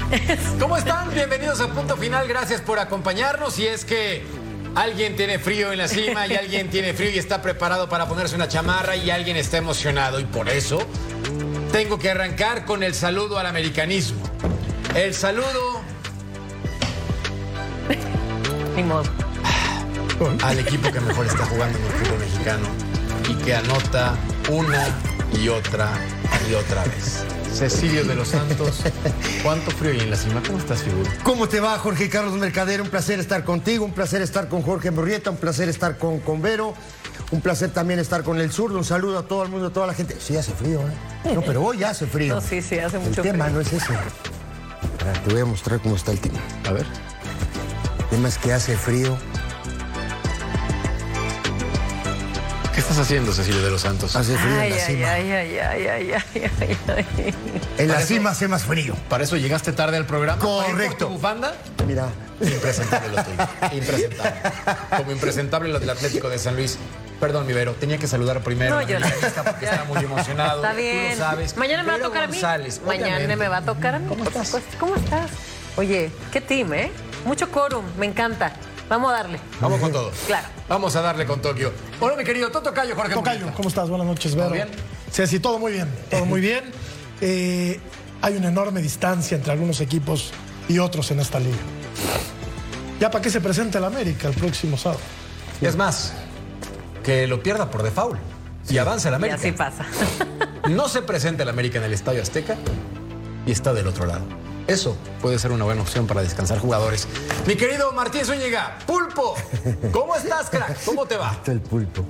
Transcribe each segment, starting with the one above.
¿Cómo están? Bienvenidos a Punto Final. Gracias por acompañarnos. Y es que alguien tiene frío en la cima y alguien tiene frío y está preparado para ponerse una chamarra y alguien está emocionado. Y por eso tengo que arrancar con el saludo al americanismo. El saludo Ni modo. al equipo que mejor está jugando en el fútbol mexicano y que anota una y otra y otra vez. Cecilio de los Santos, ¿cuánto frío hay en la cima? ¿Cómo estás, figura? ¿Cómo te va, Jorge Carlos Mercader? Un placer estar contigo, un placer estar con Jorge Murrieta, un placer estar con, con Vero, un placer también estar con el zurdo. Un saludo a todo el mundo, a toda la gente. Sí, hace frío, ¿eh? No, pero hoy ya hace frío. No, sí, sí, hace el mucho tema frío. no es ese. Espera, te voy a mostrar cómo está el tema. A ver. El tema es que hace frío. ¿Qué estás haciendo, Cecilio de los Santos? Hace frío Ay, en la ay, cima. ay, ay, ay, ay, ay, ay, ay. En la cima hace más frío. ¿Para eso llegaste tarde al programa? Correcto. ¿Para ir por tu bufanda? Mira. Impresentable lo tuyo. Impresentable. Como impresentable lo del Atlético de San Luis. Perdón, mi Vero, tenía que saludar primero No, yo no. porque está muy emocionado. Está bien. Tú lo sabes. Mañana me va a tocar a mí. Mañana obviamente. me va a tocar a mí. ¿Cómo estás? ¿Cómo estás? Oye, qué team, ¿eh? Mucho quórum, me encanta. Vamos a darle. Vamos con todo. Claro. Vamos a darle con Tokio. Hola, mi querido Toto Cayo, Jorge. Tocayo. ¿cómo estás? Buenas noches, Vero. ¿Todo bien? Sí, sí, todo muy bien, todo muy bien. Eh, hay una enorme distancia entre algunos equipos y otros en esta liga. ¿Ya para qué se presenta el América el próximo sábado? Es más, que lo pierda por default. Y avanza el Y América. así pasa. No se presenta el América en el Estadio Azteca y está del otro lado. Eso puede ser una buena opción para descansar jugadores. Mi querido Martín Zúñiga, Pulpo, ¿cómo estás, crack? ¿Cómo te va? Está el pulpo.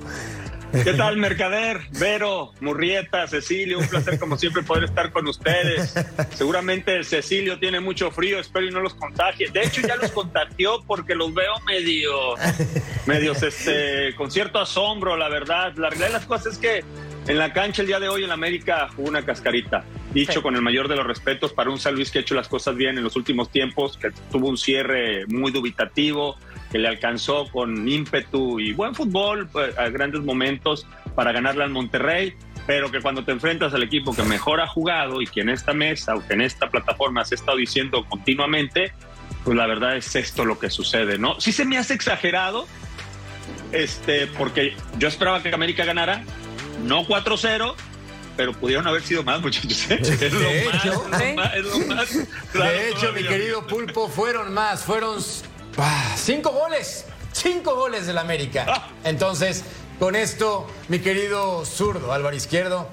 ¿Qué tal, Mercader? Vero, Murrieta, Cecilio, un placer como siempre poder estar con ustedes. Seguramente Cecilio tiene mucho frío, espero y no los contagie. De hecho, ya los contagió porque los veo medio, medios, este, con cierto asombro, la verdad. La realidad de las cosas es que en la cancha el día de hoy en América jugó una cascarita. Dicho Sí. con el mayor de los respetos para un San Luis que ha hecho las cosas bien en los últimos tiempos, que tuvo un cierre muy dubitativo, que le alcanzó con ímpetu y buen fútbol pues, a grandes momentos para ganarle al Monterrey, pero que cuando te enfrentas al equipo que mejor ha jugado y que en esta mesa o que en esta plataforma se ha estado diciendo continuamente, pues la verdad es esto lo que sucede, ¿no? Sí se me hace exagerado, este, porque yo esperaba que América ganara, no 4-0, pero pudieron haber sido más, muchachos. ¿eh? Es lo De más, hecho. es lo más, es lo más claro De hecho, mi querido Pulpo, fueron más, fueron ah, cinco goles, cinco goles del América. Ah. Entonces, con esto, mi querido zurdo, Álvaro Izquierdo,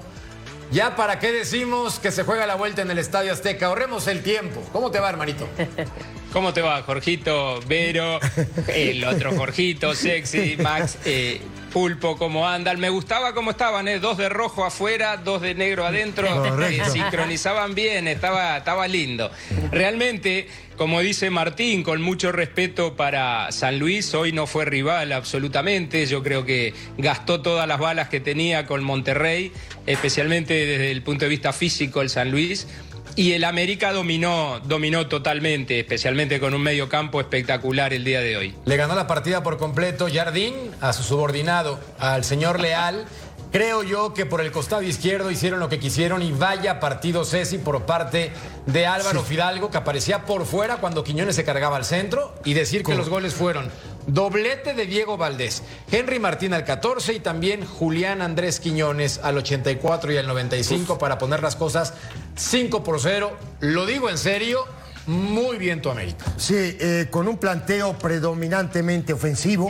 ya para qué decimos que se juega la vuelta en el Estadio Azteca, ahorremos el tiempo. ¿Cómo te va, hermanito? ¿Cómo te va, Jorgito, Vero, el otro Jorgito, Sexy, Max, eh, Pulpo, cómo andan? Me gustaba cómo estaban, ¿eh? Dos de rojo afuera, dos de negro adentro. Eh, sincronizaban bien, estaba, estaba lindo. Realmente, como dice Martín, con mucho respeto para San Luis, hoy no fue rival absolutamente. Yo creo que gastó todas las balas que tenía con Monterrey, especialmente desde el punto de vista físico el San Luis. Y el América dominó, dominó totalmente, especialmente con un medio campo espectacular el día de hoy. Le ganó la partida por completo Jardín a su subordinado, al señor Leal. Creo yo que por el costado izquierdo hicieron lo que quisieron y vaya partido Ceci por parte de Álvaro Fidalgo, que aparecía por fuera cuando Quiñones se cargaba al centro, y decir que los goles fueron doblete de Diego Valdés, Henry Martín al 14 y también Julián Andrés Quiñones al 84 y al 95 para poner las cosas 5 por 0. Lo digo en serio, muy bien tu América. Sí, eh, con un planteo predominantemente ofensivo.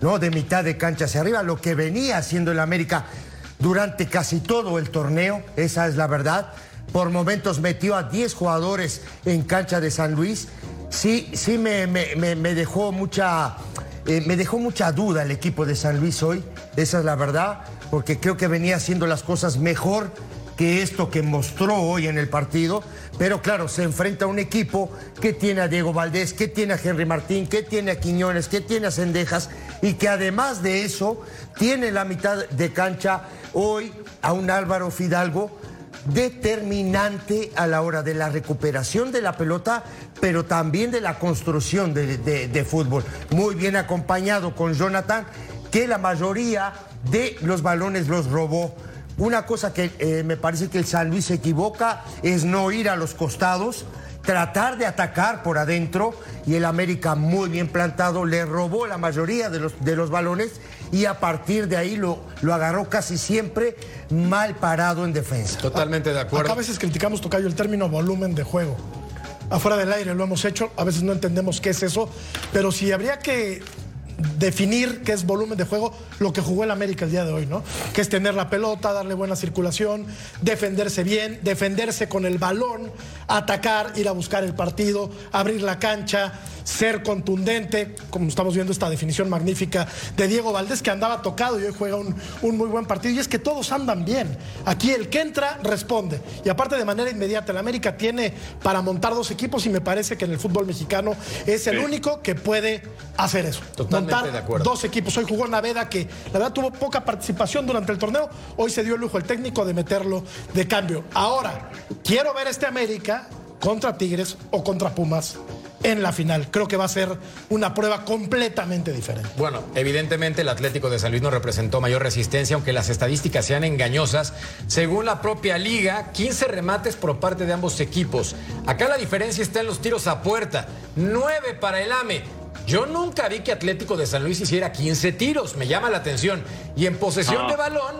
¿no? De mitad de cancha hacia arriba, lo que venía haciendo el América durante casi todo el torneo, esa es la verdad. Por momentos metió a 10 jugadores en cancha de San Luis. Sí, sí me, me, dejó mucha. Eh, me dejó mucha duda el equipo de San Luis hoy, esa es la verdad, porque creo que venía haciendo las cosas mejor que esto que mostró hoy en el partido. Pero claro, se enfrenta a un equipo que tiene a Diego Valdés, que tiene a Henry Martín, que tiene a Quiñones, que tiene a Cendejas y que además de eso tiene la mitad de cancha hoy a un Álvaro Fidalgo determinante a la hora de la recuperación de la pelota, pero también de la construcción de, fútbol. Muy bien acompañado con Jonathan, que la mayoría de los balones los robó. Una cosa que eh, me parece que el San Luis se equivoca es no ir a los costados, tratar de atacar por adentro y el América muy bien plantado le robó la mayoría de los, de los balones y a partir de ahí lo, lo agarró casi siempre mal parado en defensa. Totalmente de acuerdo. Acá a veces criticamos, Tocayo, el término volumen de juego. Afuera del aire lo hemos hecho, a veces no entendemos qué es eso, pero si habría que definir qué es volumen de juego, lo que jugó el América el día de hoy, ¿no? Que es tener la pelota, darle buena circulación, defenderse bien, defenderse con el balón, atacar, ir a buscar el partido, abrir la cancha, ser contundente, como estamos viendo esta definición magnífica de Diego Valdés, que andaba tocado y hoy juega un, muy buen partido. Y es que todos andan bien. Aquí el que entra responde. Y aparte de manera inmediata, el América tiene para montar dos equipos y me parece que en el fútbol mexicano es el único que puede hacer eso. Dos equipos. Hoy jugó Naveda, que la verdad tuvo poca participación durante el torneo. Hoy se dio el lujo el técnico de meterlo de cambio. Ahora, quiero ver este América contra Tigres o contra Pumas en la final. Creo que va a ser una prueba completamente diferente. Bueno, evidentemente el Atlético de San Luis no representó mayor resistencia, aunque las estadísticas sean engañosas. Según la propia liga, 15 remates por parte de ambos equipos. Acá la diferencia está en los tiros a puerta. 9 para el AME. Yo nunca vi que Atlético de San Luis hiciera 15 tiros, me llama la atención. Y en posesión de balón,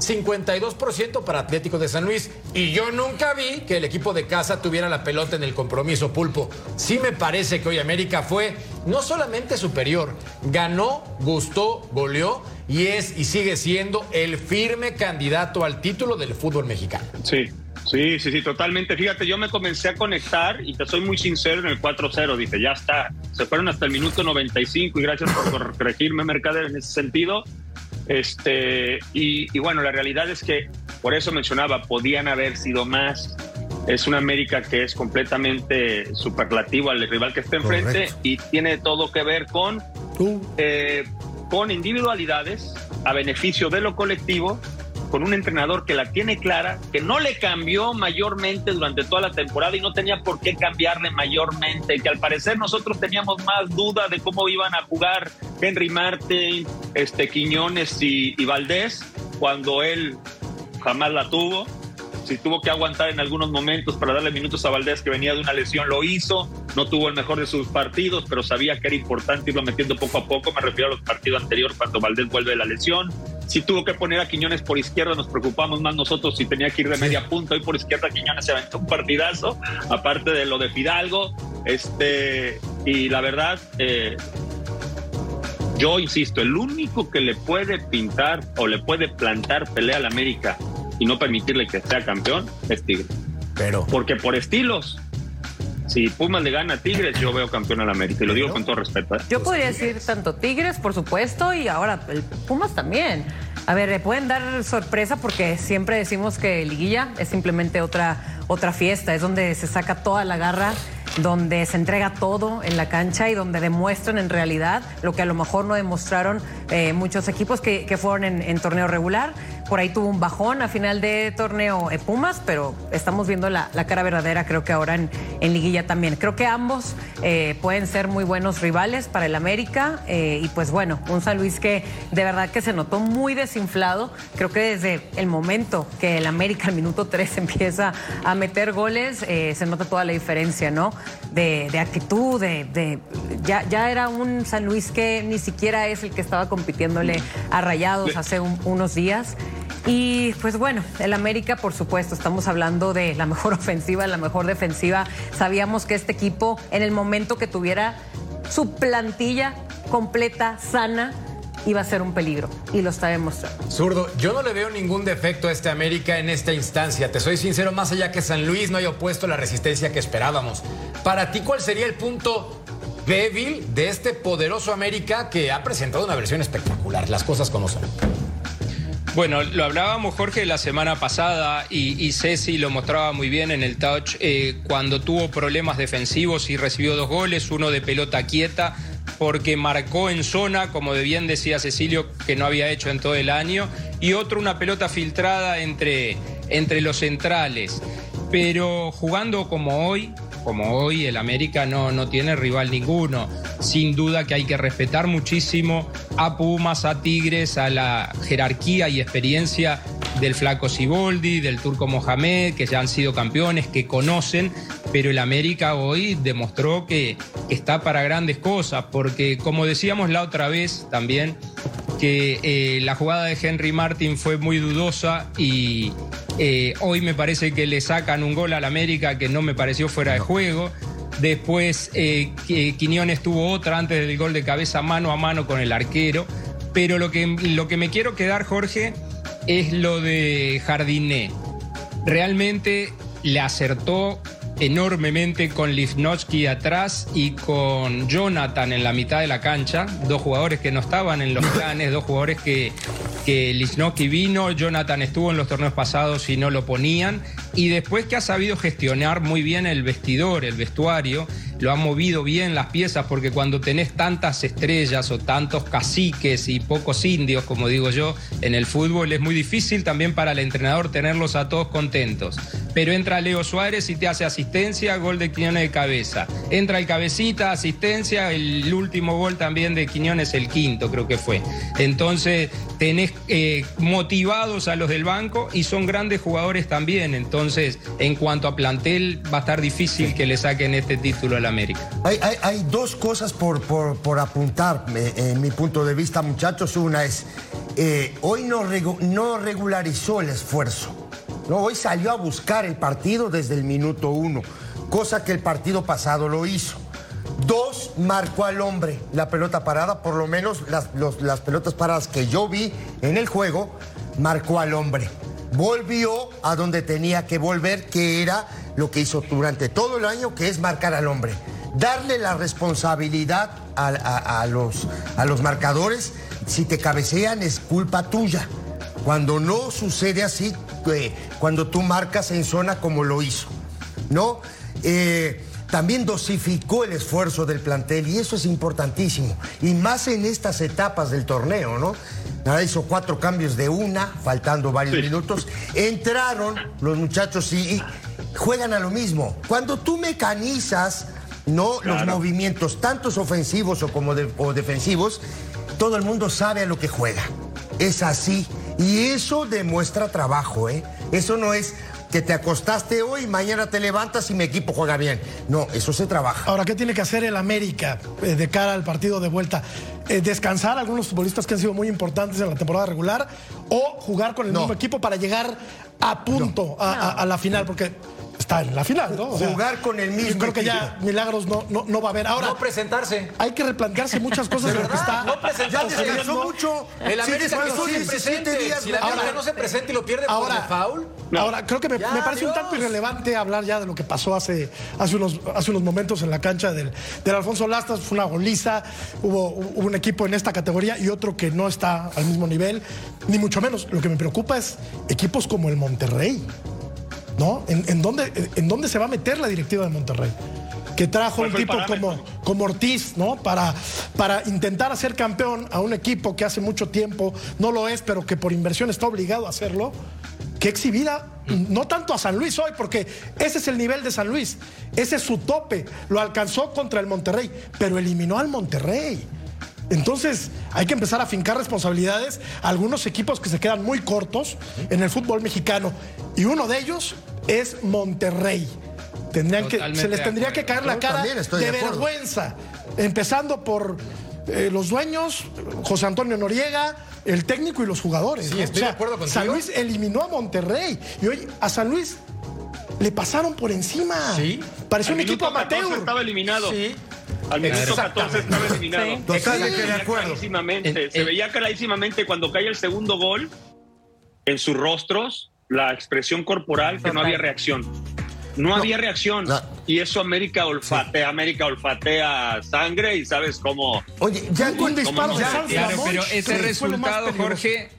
52% para Atlético de San Luis. Y yo nunca vi que el equipo de casa tuviera la pelota en el compromiso pulpo. Sí me parece que hoy América fue no solamente superior, ganó, gustó, goleó y es y sigue siendo el firme candidato al título del fútbol mexicano. Sí. Sí, sí, sí, totalmente. Fíjate, yo me comencé a conectar y te soy muy sincero en el 4-0. Dije, ya está. Se fueron hasta el minuto 95 y gracias por corregirme, Mercader, en ese sentido. Este, y, bueno, la realidad es que, por eso mencionaba, podían haber sido más. Es una América que es completamente superlativo al rival que está enfrente y tiene todo que ver con, uh. eh, con individualidades a beneficio de lo colectivo con un entrenador que la tiene clara, que no le cambió mayormente durante toda la temporada y no tenía por qué cambiarle mayormente, que al parecer nosotros teníamos más duda de cómo iban a jugar Henry Martin, este, Quiñones y, y Valdés, cuando él jamás la tuvo si tuvo que aguantar en algunos momentos para darle minutos a Valdés que venía de una lesión, lo hizo, no tuvo el mejor de sus partidos, pero sabía que era importante irlo metiendo poco a poco, me refiero a los partidos anteriores cuando Valdés vuelve de la lesión. Si tuvo que poner a Quiñones por izquierda, nos preocupamos más nosotros si tenía que ir de media punta, y por izquierda Quiñones se aventó un partidazo, aparte de lo de Fidalgo, este, y la verdad, eh, yo insisto, el único que le puede pintar o le puede plantar pelea al América y no permitirle que sea campeón es Tigres. Pero. Porque por estilos, si Pumas le gana a Tigres, yo veo campeón al América. Y lo digo con todo respeto. ¿eh? Yo podría decir tanto Tigres, por supuesto, y ahora el Pumas también. A ver, le pueden dar sorpresa porque siempre decimos que Liguilla es simplemente otra, otra fiesta, es donde se saca toda la garra donde se entrega todo en la cancha y donde demuestran en realidad lo que a lo mejor no demostraron eh, muchos equipos que, fueron en, torneo regular. Por ahí tuvo un bajón a final de torneo eh, Pumas, pero estamos viendo la, cara verdadera creo que ahora en, liguilla también. Creo que ambos eh, pueden ser muy buenos rivales para el América y pues bueno, un San Luis que de verdad que se notó muy desinflado. Creo que desde el momento que el América al minuto 3 empieza a meter goles, se nota toda la diferencia, ¿no? de, actitud, de, ya, ya, era un San Luis que ni siquiera es el que estaba compitiéndole a Rayados hace unos días. Y pues bueno, el América, por supuesto, estamos hablando de la mejor ofensiva, la mejor defensiva. Sabíamos que este equipo, en el momento que tuviera su plantilla completa, sana, iba a ser un peligro y lo está demostrando. Zurdo, yo no le veo ningún defecto a este América en esta instancia. Te soy sincero, más allá que San Luis no haya opuesto la resistencia que esperábamos. Para ti, ¿cuál sería el punto débil de este poderoso América que ha presentado una versión espectacular? Las cosas como son. Bueno, lo hablábamos Jorge la semana pasada y, Ceci lo mostraba muy bien en el touch eh, cuando tuvo problemas defensivos y recibió dos goles, uno de pelota quieta porque marcó en zona, como bien decía Cecilio, que no había hecho en todo el año, y otro una pelota filtrada entre, entre los centrales. Pero jugando como hoy, como hoy el América no, no tiene rival ninguno. Sin duda que hay que respetar muchísimo a Pumas, a Tigres, a la jerarquía y experiencia del Flaco Siboldi, del Turco Mohamed, que ya han sido campeones, que conocen, pero el América hoy demostró que está para grandes cosas, porque como decíamos la otra vez también, que eh, la jugada de Henry Martin fue muy dudosa y eh, hoy me parece que le sacan un gol al América que no me pareció fuera de juego. Después eh, Quiñones tuvo otra antes del gol de cabeza mano a mano con el arquero. Pero lo que, lo que me quiero quedar, Jorge, es lo de Jardiné. Realmente le acertó enormemente con Livnowski atrás y con Jonathan en la mitad de la cancha, dos jugadores que no estaban en los planes, dos jugadores que, que vino, Jonathan estuvo en los torneos pasados y no lo ponían, y después que ha sabido gestionar muy bien el vestidor, el vestuario, lo ha movido bien las piezas, porque cuando tenés tantas estrellas o tantos caciques y pocos indios, como digo yo, en el fútbol es muy difícil también para el entrenador tenerlos a todos contentos. Pero entra Leo Suárez y te hace asistencia, gol de Quiñones de cabeza. Entra el cabecita, asistencia, el último gol también de Quiñones, el quinto creo que fue. Entonces tenés eh, motivados a los del banco y son grandes jugadores también. Entonces, en cuanto a plantel, va a estar difícil que le saquen este título a la América. Hay, dos cosas por, por, apuntar, eh, en mi punto de vista, muchachos. Una es, eh, hoy no, no regularizó el esfuerzo. ¿no? Hoy salió a buscar el partido desde el minuto uno, cosa que el partido pasado lo hizo. Dos, marcó al hombre la pelota parada, por lo menos las, las pelotas paradas que yo vi en el juego, marcó al hombre. Volvió a donde tenía que volver, que era lo que hizo durante todo el año, que es marcar al hombre. Darle la responsabilidad a, los, a los marcadores, si te cabecean es culpa tuya. Cuando no sucede así, eh, cuando tú marcas en zona como lo hizo, ¿no? Eh, también dosificó el esfuerzo del plantel y eso es importantísimo. Y más en estas etapas del torneo, ¿no? Hizo cuatro cambios de una, faltando varios minutos. Entraron los muchachos y, juegan a lo mismo. Cuando tú mecanizas no los movimientos, tantos ofensivos o como o defensivos, todo el mundo sabe a lo que juega. Es así. Y eso demuestra trabajo, ¿eh? Eso no es que te acostaste hoy, mañana te levantas y mi equipo juega bien. No, eso se trabaja. Ahora, ¿qué tiene que hacer el América eh, de cara al partido de vuelta? Eh, ¿Descansar a algunos futbolistas que han sido muy importantes en la temporada regular o jugar con el mismo equipo para llegar a punto a, la final? Porque está en la final, ¿no? Jugar con el mismo. Creo que ya milagros no, no, va a haber. Ahora, no presentarse. Hay que replantearse muchas cosas de, lo que está. No presentarse. Ya descansó mucho. El América sí, no. Días, si la ahora, no se presenta y lo pierde ahora, por el foul. Ahora, creo que me, parece un tanto irrelevante hablar ya de lo que pasó hace, hace, unos, hace unos momentos en la cancha del, del Alfonso Lastas. Fue una goliza. Hubo, hubo un equipo en esta categoría y otro que no está al mismo nivel. Ni mucho menos. Lo que me preocupa es equipos como el Monterrey. ¿No? ¿En, dónde, ¿En, dónde, se va a meter la directiva de Monterrey? Que trajo un tipo como, como Ortiz, ¿no? Para, para intentar hacer campeón a un equipo que hace mucho tiempo no lo es, pero que por inversión está obligado a hacerlo. Que exhibida, no tanto a San Luis hoy, porque ese es el nivel de San Luis, ese es su tope. Lo alcanzó contra el Monterrey, pero eliminó al Monterrey. Entonces hay que empezar a fincar responsabilidades a algunos equipos que se quedan muy cortos en el fútbol mexicano. Y uno de ellos es Monterrey. Tendrían que, se les tendría que caer la cara de, vergüenza. Empezando por eh, los dueños, José Antonio Noriega, el técnico y los jugadores. Sí, estoy de acuerdo. San Luis eliminó a Monterrey. Y hoy a San Luis le pasaron por encima. Sí. Pareció un equipo amateur. Estaba eliminado. Sí. Al minuto 14 estaba eliminado. Sí. Totalmente de veía acuerdo. clarísimamente, El- se el- veía clarísimamente cuando cae el segundo gol en sus rostros, la expresión corporal, que no había reacción. No, había reacción. No. Y eso América olfatea, América olfatea sangre y sabes cómo. Oye, ya Un disparo Claro, pero ese resultado. Jorge,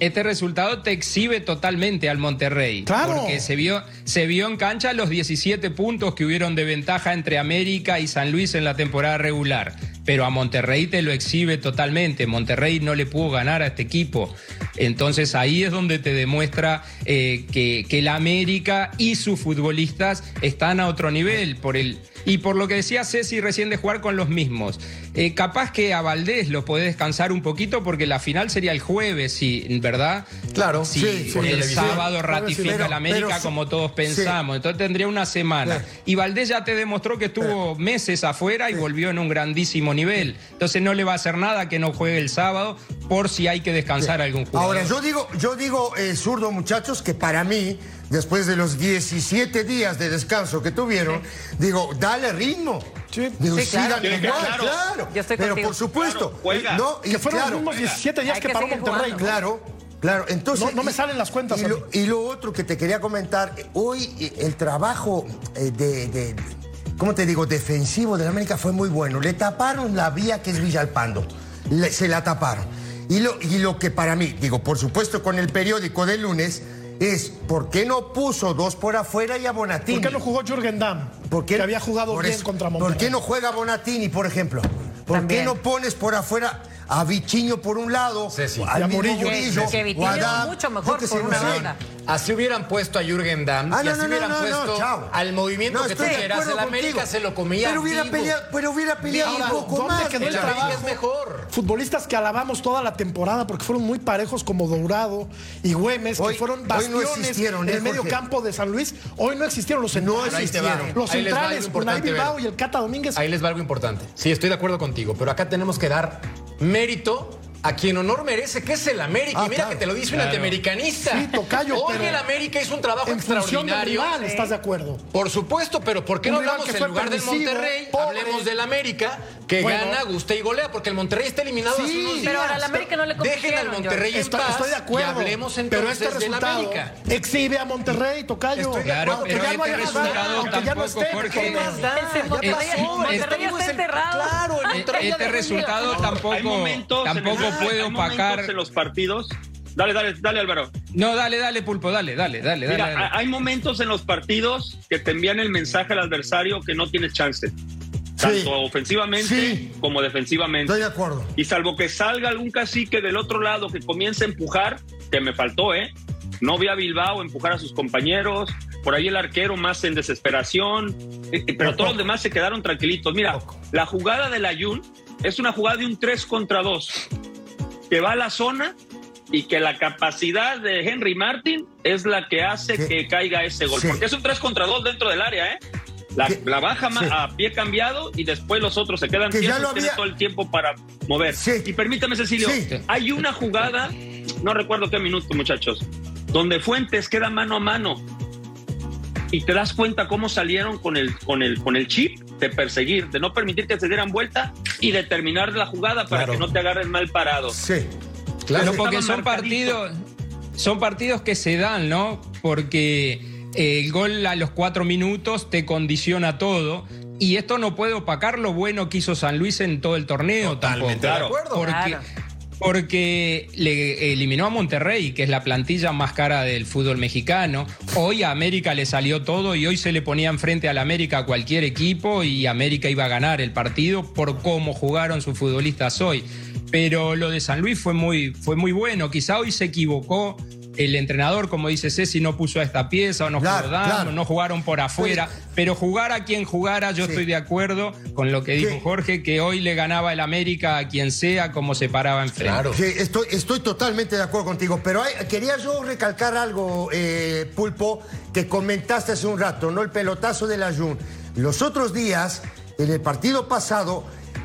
este resultado te exhibe totalmente al Monterrey. Claro. Porque se vio, se vio en cancha los 17 puntos que hubieron de ventaja entre América y San Luis en la temporada regular. Pero a Monterrey te lo exhibe totalmente. Monterrey no le pudo ganar a este equipo. Entonces ahí es donde te demuestra eh, que, que la América y sus futbolistas están a otro nivel. Por el, y por lo que decía Ceci recién de jugar con los mismos. Eh, capaz que a Valdés lo podés descansar un poquito porque la final sería el jueves, sí, ¿verdad? Claro, Si sí, el televisión. sábado ratifica Pero- la América pero como todos pensamos. Entonces tendría una semana. Sí. Y Valdés ya te demostró que estuvo meses afuera y volvió en un grandísimo nivel. Entonces no le va a hacer nada que no juegue el sábado por si hay que descansar a algún jugador. Ahora, yo digo, yo digo, eh, zurdo, muchachos, que para mí, después de los 17 días de descanso que tuvieron, digo, dale ritmo. Sí. Digo, Sí, claro. que- igual, claro. claro. Yo estoy Pero contigo. por supuesto, Claro, no, y Que fueron claro, los mismos 17 días Hay que, que paró Monterrey. jugando. Claro, claro. Entonces, No- no me salen las cuentas Y lo, y lo otro que te quería comentar, hoy eh, el trabajo eh, de, de- ¿cómo te digo? Defensivo de la América fue muy bueno. Le taparon la vía que es Villalpando. Le- se la taparon. Y lo, y lo que para mí, digo, por supuesto con el periódico del lunes, es ¿por qué no puso dos por afuera y a Bonatini? ¿Por qué no jugó Jürgen Damm? ¿Por qué- que había jugado por bien eso, contra Monterrey. ¿Por qué no juega Bonatini, por ejemplo? ¿Por También. qué no pones por afuera a Vichiño por un lado, Sí, sí. al Y a Murillo. Murillo, Que- que Vitinho o a Adam? mucho mejor por una banda. Así hubieran puesto a Jürgen Damm Ah, y no, así no, hubieran no, puesto al movimiento No, que tú quieras. El América contigo. se lo comía Pero hubiera vivo. peleado, pero hubiera peleado un poco ¿dónde más. quedó el trabajo? es mejor. Futbolistas que alabamos toda la temporada porque fueron muy parejos como Dourado y Güemes, Hoy- que fueron bastiones existieron, en ¿eh, el medio campo de San Luis. Hoy no existieron los centrales. No existieron. Los Ahí centrales, Unai Bilbao y el Cata Domínguez. Ahí les va algo importante. Sí, estoy de acuerdo contigo, pero acá tenemos que dar mérito a quien honor merece, que es el América. Ah, y mira claro. que te lo dice un Claro. antiamericanista. Sí, tocayo, Hoy pero el América hizo un trabajo en función del extraordinario. rival, ¿estás de acuerdo? Por supuesto, pero ¿por qué Un no hablamos que en lugar del Monterrey? pobre. Hablemos del América, que Bueno. gana, gusta y golea, porque el Monterrey está eliminado Sí, hace unos días. pero al América no le Dejen al Monterrey en Estoy, paz estoy de acuerdo. y hablemos pero entonces este del resultado América. exhibe a Monterrey, Tocayo. Estoy de Claro, Aunque pero ya no este resultado aunque ya no tampoco, esté, Jorge, ¿qué más da? Ya Monterrey-. Monterrey está en- enterrado. Claro, el Eh, Monterrey Este resultado tampoco, puede hay momentos opacar. en los partidos. Dale, dale, dale, Álvaro. No, dale, dale, Pulpo, dale, dale, dale, Mira, dale. dale. hay momentos en los partidos que te envían el mensaje al adversario que no tienes chance. Tanto ofensivamente Sí. como defensivamente. Estoy de acuerdo. Y salvo que salga algún cacique del otro lado que comience a empujar, que me faltó, ¿eh? No vi a Bilbao empujar a sus compañeros, por ahí el arquero más en desesperación, eh, eh, pero todos los demás se quedaron tranquilitos. Mira, la jugada del Ayun es una jugada de un 3 contra 2, que va a la zona y que la capacidad de Henry Martin es la que hace Sí. que caiga ese gol, Sí. porque es un 3 contra 2 dentro del área, ¿eh? La, baja Sí. a pie cambiado y después los otros se quedan Que quietos, había- todo el tiempo para mover. Sí. Y permítame, Cecilio, hay una jugada, no recuerdo qué minuto, muchachos, donde Fuentes queda mano a mano y te das cuenta cómo salieron con el, con el, con el chip de perseguir, de no permitir que se dieran vuelta y de terminar la jugada para Claro. que no te agarren mal parado. Sí. Claro, Estaban porque son partidos, son partidos que se dan, ¿no? Porque eh, el gol a los cuatro minutos te condiciona todo. Y esto no puede opacar lo bueno que hizo San Luis en todo el torneo Totalmente tampoco. de acuerdo. Porque, Claro. Porque le eliminó a Monterrey, que es la plantilla más cara del fútbol mexicano. Hoy a América le salió todo y hoy se le ponía enfrente al América a cualquier equipo y América iba a ganar el partido por cómo jugaron sus futbolistas hoy. Pero lo de San Luis fue muy, fue muy bueno. Quizá hoy se equivocó. El entrenador, como dice Ceci, no puso a esta pieza o no Claro, jugó Dam, claro. no jugaron por afuera. Pero jugar a quien jugara, yo Sí. estoy de acuerdo con lo que dijo Sí. Jorge, que hoy le ganaba el América a quien sea, como se paraba enfrente. Claro. Sí, estoy, estoy totalmente de acuerdo contigo, pero hay- quería yo recalcar algo, eh, Pulpo, que comentaste hace un rato, ¿no? El pelotazo de la Jun. Los otros días, en el partido pasado,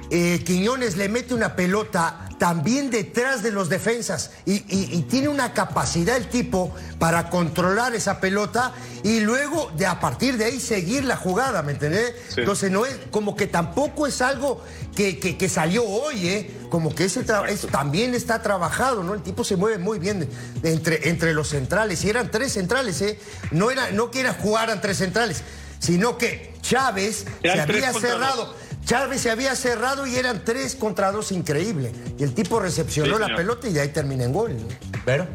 eh, Quiñones le mete una pelota también detrás de los defensas y, y- y tiene una capacidad el tipo para controlar esa pelota y luego de a partir de ahí seguir la jugada, ¿me entendés? Sí. Entonces no es como que tampoco es algo que, que- que salió hoy, ¿eh? Como que ese es- también está trabajado, ¿no? El tipo se mueve muy bien entre, entre los centrales y eran tres centrales, ¿eh? No era no que era jugaran tres centrales, sino que Chávez Eran se había cerrado. dos. Chávez se había cerrado y eran tres contra dos, increíble. Y el tipo recepcionó Sí, la pelota y de ahí termina en gol. ¿no? Pero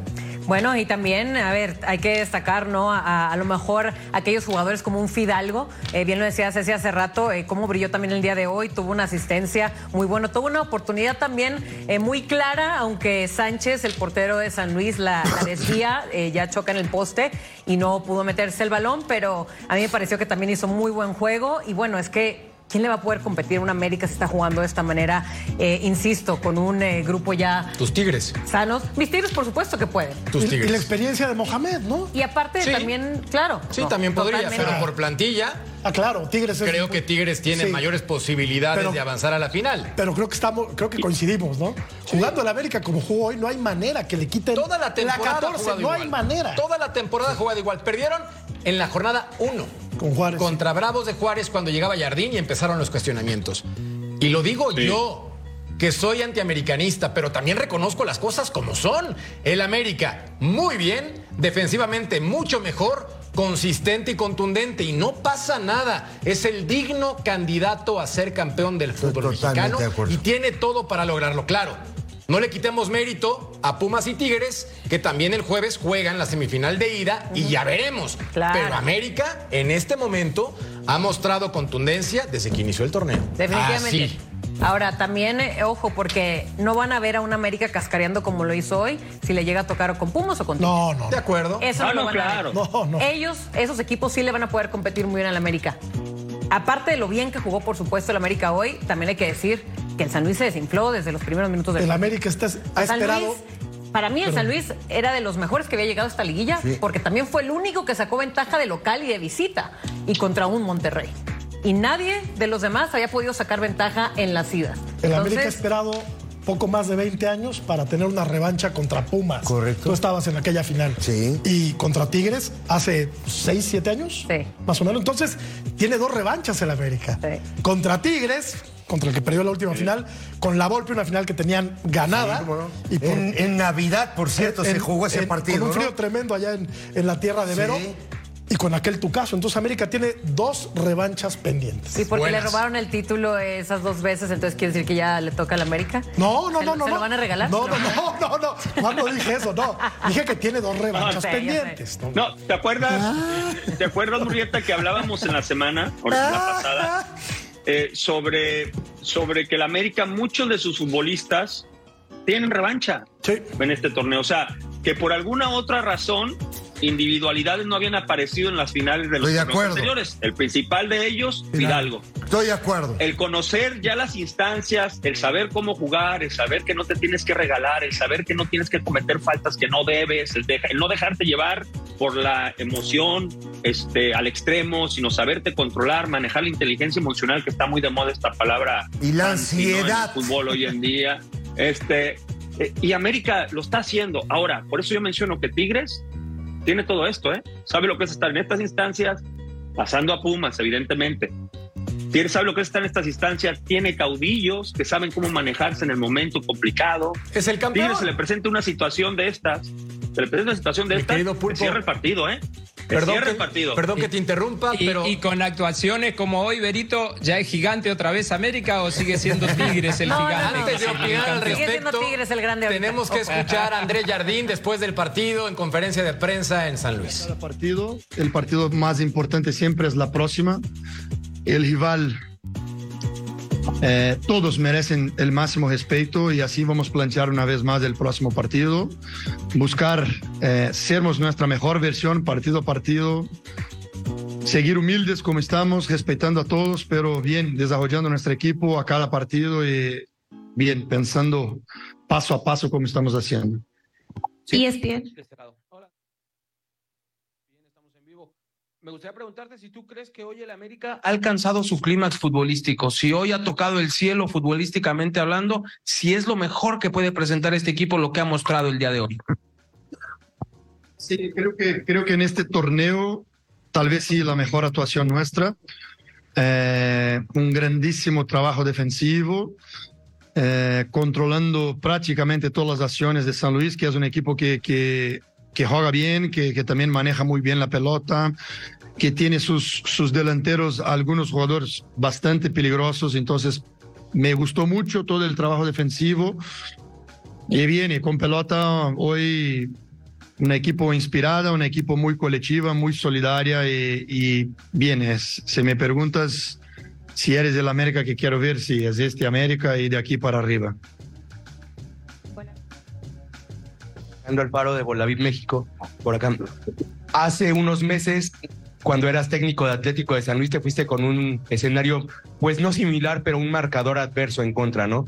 Bueno, y también, a ver, hay que destacar, ¿no? A, a lo mejor aquellos jugadores como un Fidalgo, eh, bien lo decía Ceci hace rato, eh, cómo brilló también el día de hoy, tuvo una asistencia muy buena, tuvo una oportunidad también eh, muy clara, aunque Sánchez, el portero de San Luis, la, la desvía, eh, ya choca en el poste y no pudo meterse el balón, pero a mí me pareció que también hizo muy buen juego y bueno, es que ¿Quién le va a poder competir a un América si está jugando de esta manera? Eh, insisto, con un eh, grupo ya tus tigres, sanos. Mis tigres, por supuesto que pueden. tus Y, y la tigres. experiencia de Mohamed, ¿no? Y aparte Sí. también, claro. Sí, no, también podría, totalmente. pero por plantilla Ah, claro, Tigres es- creo que Tigres tiene Sí. mayores posibilidades Pero- de avanzar a la final. Pero creo que estamos, creo que coincidimos, ¿no? Jugando el América como jugó hoy, no hay manera que le quiten Toda la temporada ha 14, jugado no igual. hay manera. Toda la temporada ha jugado igual. Perdieron en la jornada 1 Con Juárez. contra Bravos de Juárez cuando llegaba Jardín y empezaron los cuestionamientos. Y lo digo Sí. yo, que soy antiamericanista, pero también reconozco las cosas como son. El América, muy bien, defensivamente mucho mejor, consistente y contundente, y no pasa nada. Es el digno candidato a ser campeón del fútbol mexicano de y tiene todo para lograrlo, claro. No le quitemos mérito a Pumas y Tigres, que también el jueves juegan la semifinal de ida y ya veremos. Claro. Pero América en este momento ha mostrado contundencia desde que inició el torneo. Definitivamente. Así. Ahora, también, eh, ojo, porque no van a ver a un América cascareando como lo hizo hoy, si le llega a tocar o con Pumas o con Tigres. No, no. De acuerdo. Eso Ah, no, lo no, van a ver. claro. No, no. Ellos, esos equipos sí le van a poder competir muy bien al América. Aparte de lo bien que jugó, por supuesto, el América hoy, también hay que decir que el San Luis se desinfló desde los primeros minutos del El. América está, ha San esperado. Luis, para mí el San Luis era de los mejores que había llegado a esta liguilla, porque también fue el único que sacó ventaja de local y de visita, y contra un Monterrey. Y nadie de los demás había podido sacar ventaja en las idas. El América ha esperado poco más de 20 años para tener una revancha contra Pumas. Correcto. Tú estabas en aquella final. Sí. Y contra Tigres hace 6, 7 años. Sí. Más o menos. Entonces, tiene dos revanchas el América. Sí. Contra Tigres, contra el que perdió la última final, con la Volpe, una final que tenían ganada. y por- En, en Navidad, por cierto, se en- jugó ese en- partido. Con un ¿no? frío tremendo allá en, en la tierra de Sí. Vero. Y con aquel tu caso. Entonces América tiene dos revanchas pendientes. Sí, porque Buenas. le robaron el título esas dos veces, entonces quiere decir que ya le toca al América. No, no, ¿Se no, no. ¿Se no. lo van a regalar? No, no, no, no, no. Cuando dije eso, no. Dije que tiene dos revanchas yo sé, pendientes. ¿no? No, ¿te acuerdas? Ah. ¿Te acuerdas, Murrieta, que hablábamos en la semana, ahorita la pasada, eh, sobre, sobre que el América, muchos de sus futbolistas tienen revancha Sí. en este torneo? O sea, que por alguna otra razón, individualidades no habían aparecido en las finales de los de anteriores. El principal de ellos, Fidalgo. Estoy de acuerdo. El conocer ya las instancias, el saber cómo jugar, el saber que no te tienes que regalar, el saber que no tienes que cometer faltas que no debes, el, el no dejarte llevar por la emoción este, al extremo, sino saberte controlar, manejar la inteligencia emocional, que está muy de moda esta palabra. Y la ansiedad. fútbol hoy en día. Este, eh, y América lo está haciendo. Ahora, por eso yo menciono que Tigres tiene todo esto, ¿eh? Sabe lo que es estar en estas instancias, pasando a Pumas, evidentemente. Tiene, sabe lo que es estar en estas instancias, tiene caudillos que saben cómo manejarse en el momento complicado. Es el campeón. Tigres se le presenta una situación de estas, se le presenta una situación de Mi que Pulpo. cierra el partido, ¿eh? Perdón cierra que, el partido. perdón que te interrumpa, Y, pero y con actuaciones como hoy, Berito, ¿ya es gigante otra vez América o sigue siendo Tigres el No, no, gigante? no. antes de el opinar al campeón? Sigue siendo respecto, Tigres el grande ahorita. tenemos que escuchar a Andrés Jardín después del partido en conferencia de prensa en San Luis. Cada partido, el partido más importante siempre es la próxima. El rival, eh, todos merecen el máximo respeto y así vamos a plantear una vez más el próximo partido. Buscar eh, sermos nuestra mejor versión partido a partido. Seguir humildes como estamos, respetando a todos, pero bien, desarrollando nuestro equipo a cada partido y bien, pensando paso a paso como estamos haciendo. ESPN. Me gustaría preguntarte si tú crees que hoy el América ha alcanzado su clímax futbolístico, si hoy ha tocado el cielo futbolísticamente hablando, si es lo mejor que puede presentar este equipo lo que ha mostrado el día de hoy. Sí, creo que, creo que en este torneo tal vez sí la mejor actuación nuestra. Eh, un grandísimo trabajo defensivo, eh, controlando prácticamente todas las acciones de San Luis, que es un equipo que, que que juega bien, que, que, también maneja muy bien la pelota, que tiene sus, sus delanteros, algunos jugadores bastante peligrosos. Entonces, me gustó mucho todo el trabajo defensivo. Y viene con pelota hoy un equipo inspirada, un equipo muy colectiva, muy solidaria y, y viene. Si me preguntas si eres del América que quiero ver, si es este América y de aquí para arriba. Al paro de Bolavid México, por acá. Hace unos meses, cuando eras técnico de Atlético de San Luis, te fuiste con un escenario, pues no similar, pero un marcador adverso en contra, ¿no?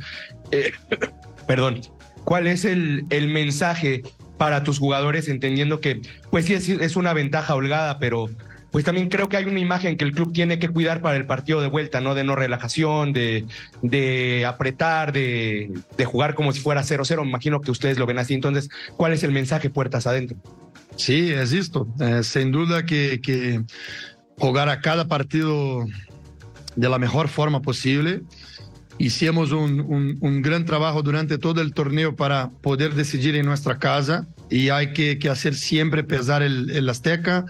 Eh, perdón. ¿Cuál es el, el mensaje para tus jugadores, entendiendo que, pues sí, es, es una ventaja holgada, pero pues también creo que hay una imagen que el club tiene que cuidar para el partido de vuelta, ¿no? De no relajación, de, de apretar, de, de jugar como si fuera 0-0. Me imagino que ustedes lo ven así. Entonces, ¿cuál es el mensaje puertas adentro? Sí, es esto. Eh, sin duda que, que jugar a cada partido de la mejor forma posible. Hicimos un, un, un, gran trabajo durante todo el torneo para poder decidir en nuestra casa y hay que, que hacer siempre pesar el, el Azteca,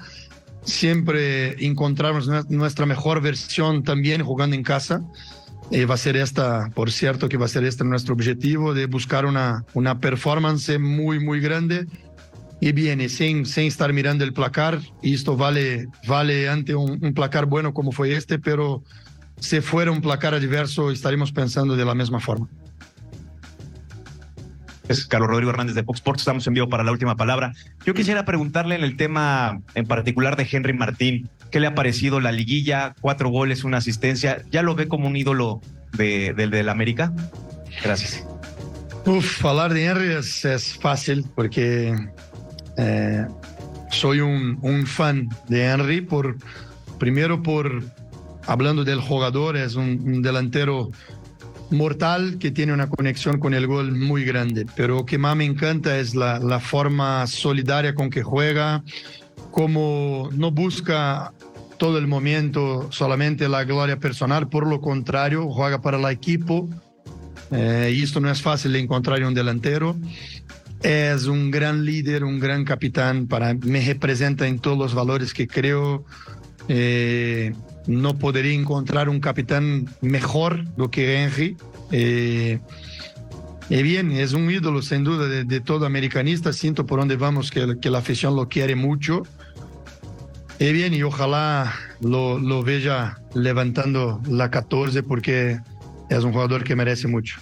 siempre encontramos nuestra mejor versión también jugando en casa. Y va a ser esta, por cierto, que va a ser este nuestro objetivo de buscar una, una performance muy, muy grande y viene sin, sin estar mirando el placar. Y esto vale, vale ante un, placar bueno como fue este, pero si fuera un placar adverso estaremos pensando de la misma forma. Es Carlos Rodrigo Hernández de Fox Sports. Estamos en vivo para la última palabra. Yo quisiera preguntarle en el tema en particular de Henry Martín, ¿qué le ha parecido la liguilla? Cuatro goles, una asistencia. ¿Ya lo ve como un ídolo de, del América? Gracias. Uf, hablar de Henry es, fácil porque eh, soy un, fan de Henry por primero por hablando del jugador, es un delantero mortal que tiene una conexión con el gol muy grande, pero lo que más me encanta es la, la forma solidaria con que juega, como no busca todo el momento solamente la gloria personal, por lo contrario, juega para el equipo. Eh, y esto no es fácil encontrar en un delantero. Es un gran líder, un gran capitán, para me representa en todos los valores que creo. Eh, no podría encontrar un capitán mejor do que Henry. Eh, y bien, es un ídolo sin duda de, todo americanista. Siento por donde vamos que, la afición lo quiere mucho. Y bien, y ojalá lo vea levantando la 14 porque es un jugador que merece mucho.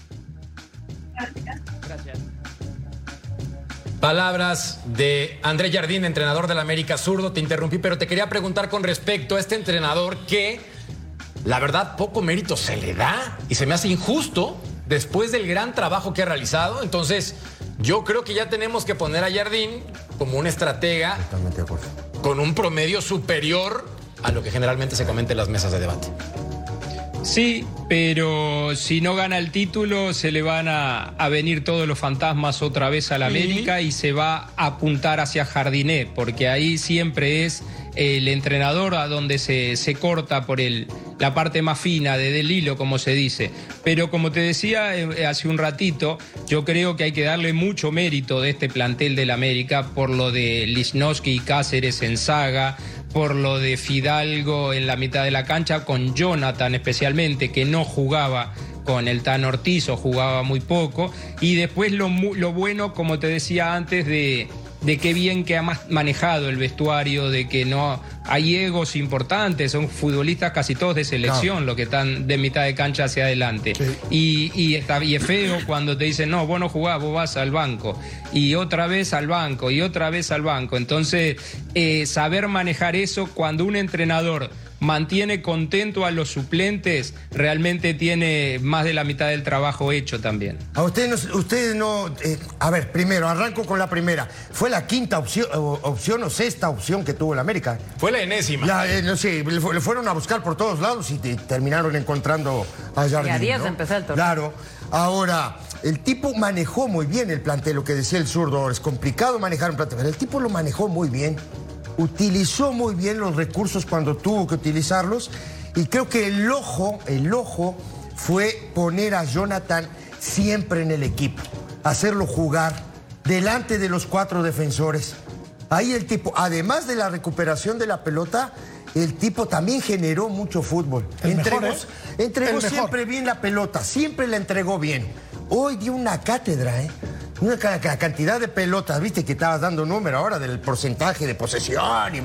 Palabras de André Jardín, entrenador del América Zurdo. Te interrumpí, pero te quería preguntar con respecto a este entrenador que, la verdad, poco mérito se le da y se me hace injusto después del gran trabajo que ha realizado. Entonces, yo creo que ya tenemos que poner a Jardín como un estratega con un promedio superior a lo que generalmente se comenta en las mesas de debate. Sí, pero si no gana el título se le van a, a venir todos los fantasmas otra vez a la América y se va a apuntar hacia Jardiné, porque ahí siempre es el entrenador a donde se, se corta por el, la parte más fina de, del hilo, como se dice. Pero como te decía eh, hace un ratito, yo creo que hay que darle mucho mérito de este plantel del América por lo de Lisnowski y Cáceres en saga, por lo de Fidalgo en la mitad de la cancha, con Jonathan especialmente, que no jugaba con el Tan Ortiz o jugaba muy poco. Y después lo, lo bueno, como te decía antes, de, de qué bien que ha manejado el vestuario, de que no hay egos importantes, son futbolistas casi todos de selección, claro. lo que están de mitad de cancha hacia adelante. Sí. Y, y, está, y es feo cuando te dicen, no, vos no jugás, vos vas al banco. Y otra vez al banco, y otra vez al banco. Entonces, eh, saber manejar eso cuando un entrenador mantiene contento a los suplentes, realmente tiene más de la mitad del trabajo hecho también. A ustedes no, ustedes no eh, a ver, primero, arranco con la primera. Fue la quinta opción o, opción o sexta opción que tuvo el América. Fue la enésima. La, eh, no sé, le, fu- le fueron a buscar por todos lados y te- terminaron encontrando a Jardín. Y a empezar el torneo. Claro. Ahora, el tipo manejó muy bien el plantel, lo que decía el zurdo. Es complicado manejar un plantel, pero el tipo lo manejó muy bien. Utilizó muy bien los recursos cuando tuvo que utilizarlos. Y creo que el ojo, el ojo fue poner a Jonathan siempre en el equipo. Hacerlo jugar delante de los cuatro defensores. Ahí el tipo, además de la recuperación de la pelota, el tipo también generó mucho fútbol. El entregó mejor, ¿eh? entregó siempre bien la pelota, siempre la entregó bien. Hoy dio una cátedra, ¿eh? Una ca- ca- cantidad de pelotas, viste que estabas dando número ahora del porcentaje de posesión y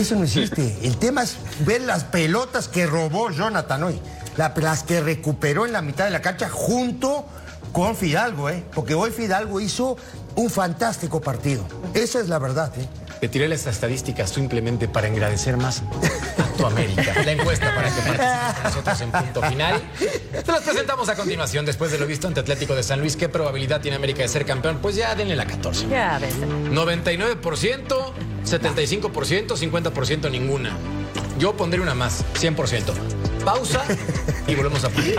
Eso no existe. El tema es ver las pelotas que robó Jonathan hoy. La- las que recuperó en la mitad de la cancha junto con Fidalgo, ¿eh? Porque hoy Fidalgo hizo un fantástico partido. Esa es la verdad, ¿eh? Te tiré las estadísticas simplemente para agradecer más a tu América. La encuesta para que participes con nosotros en punto final. Te las presentamos a continuación. Después de lo visto ante Atlético de San Luis, ¿qué probabilidad tiene América de ser campeón? Pues ya denle la 14. Ya ves. 99%, 75%, 50% ninguna. Yo pondré una más, 100%. Pausa y volvemos a punto